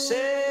Said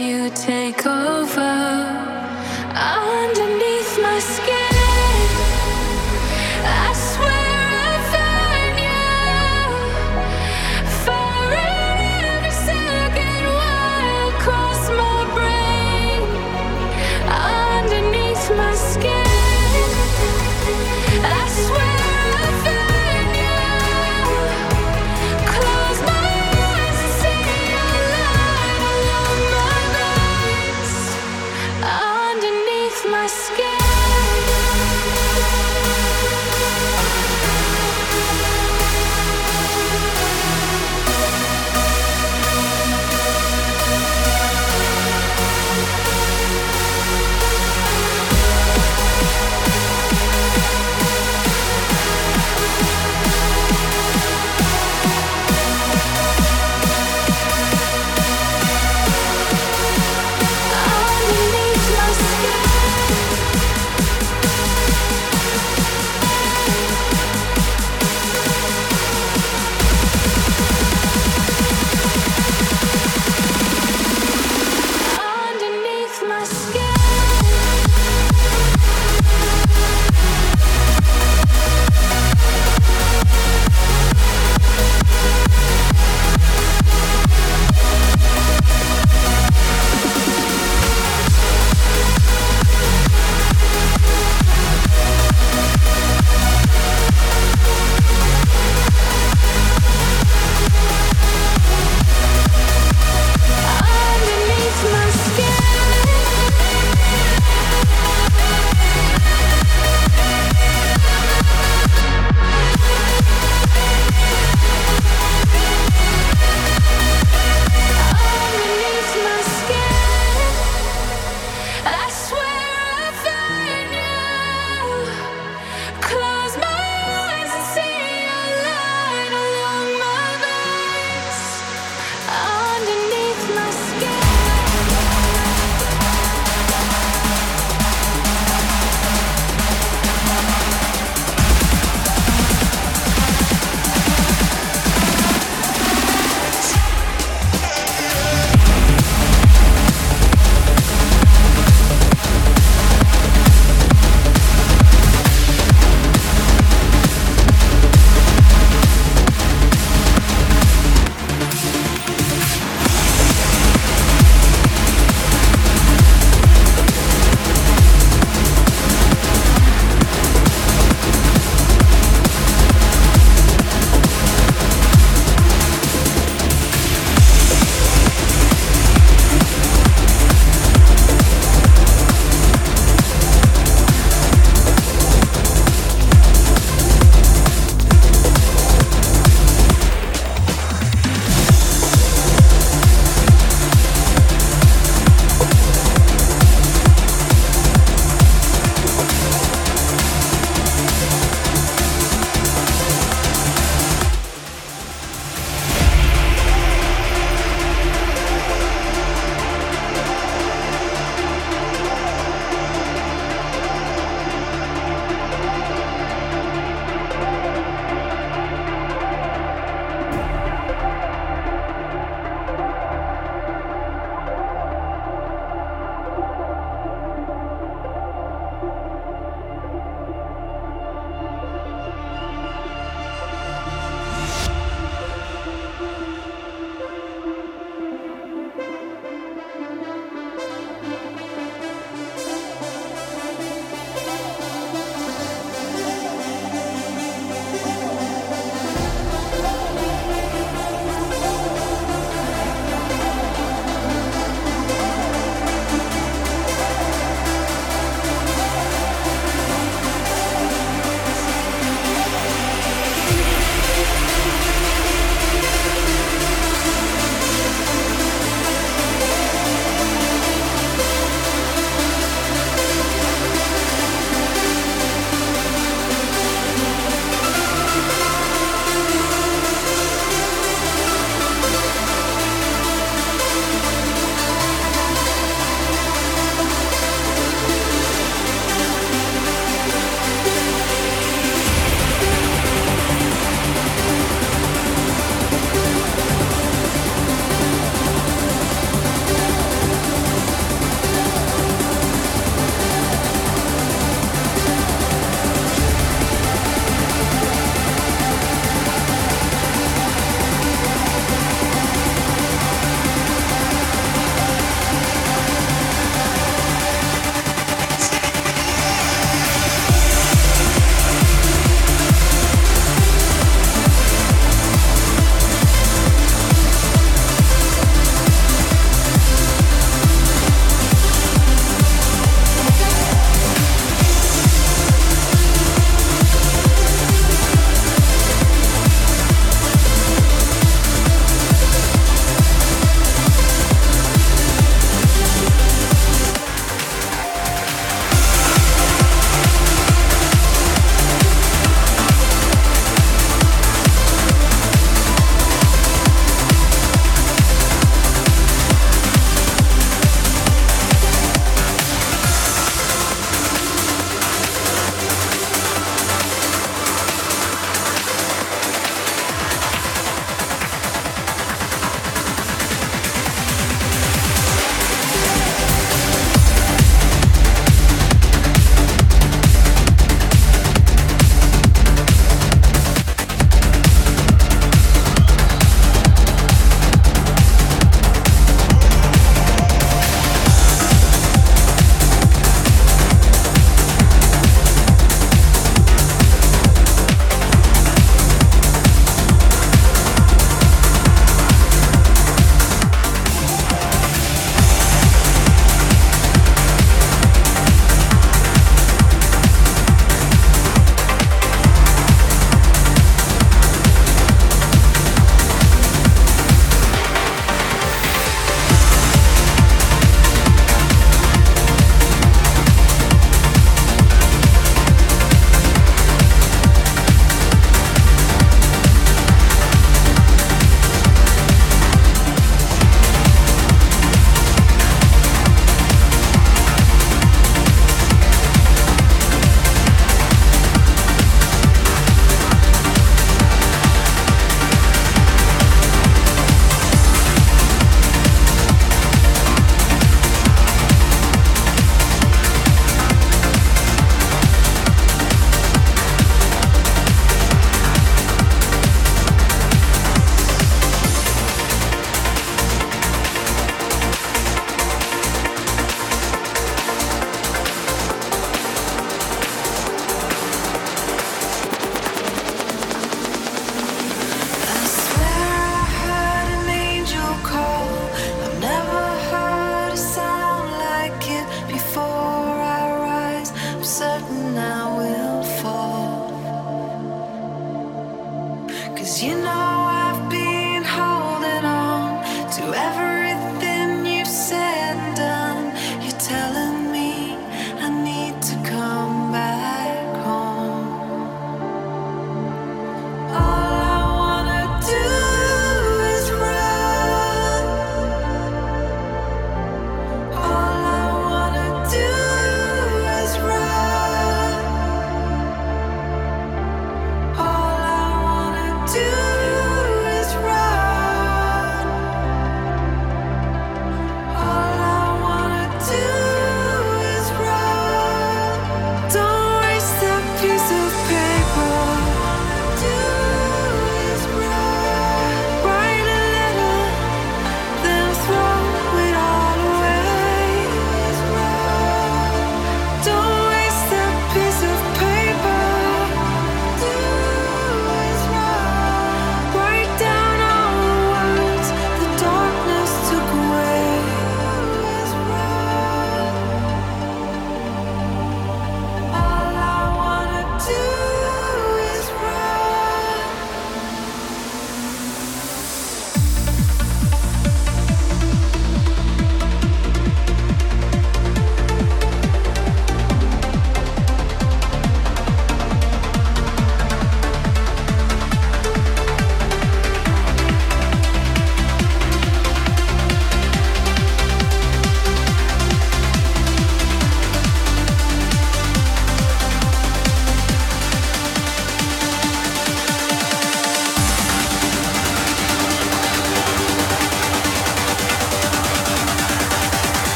you take over underneath my skin.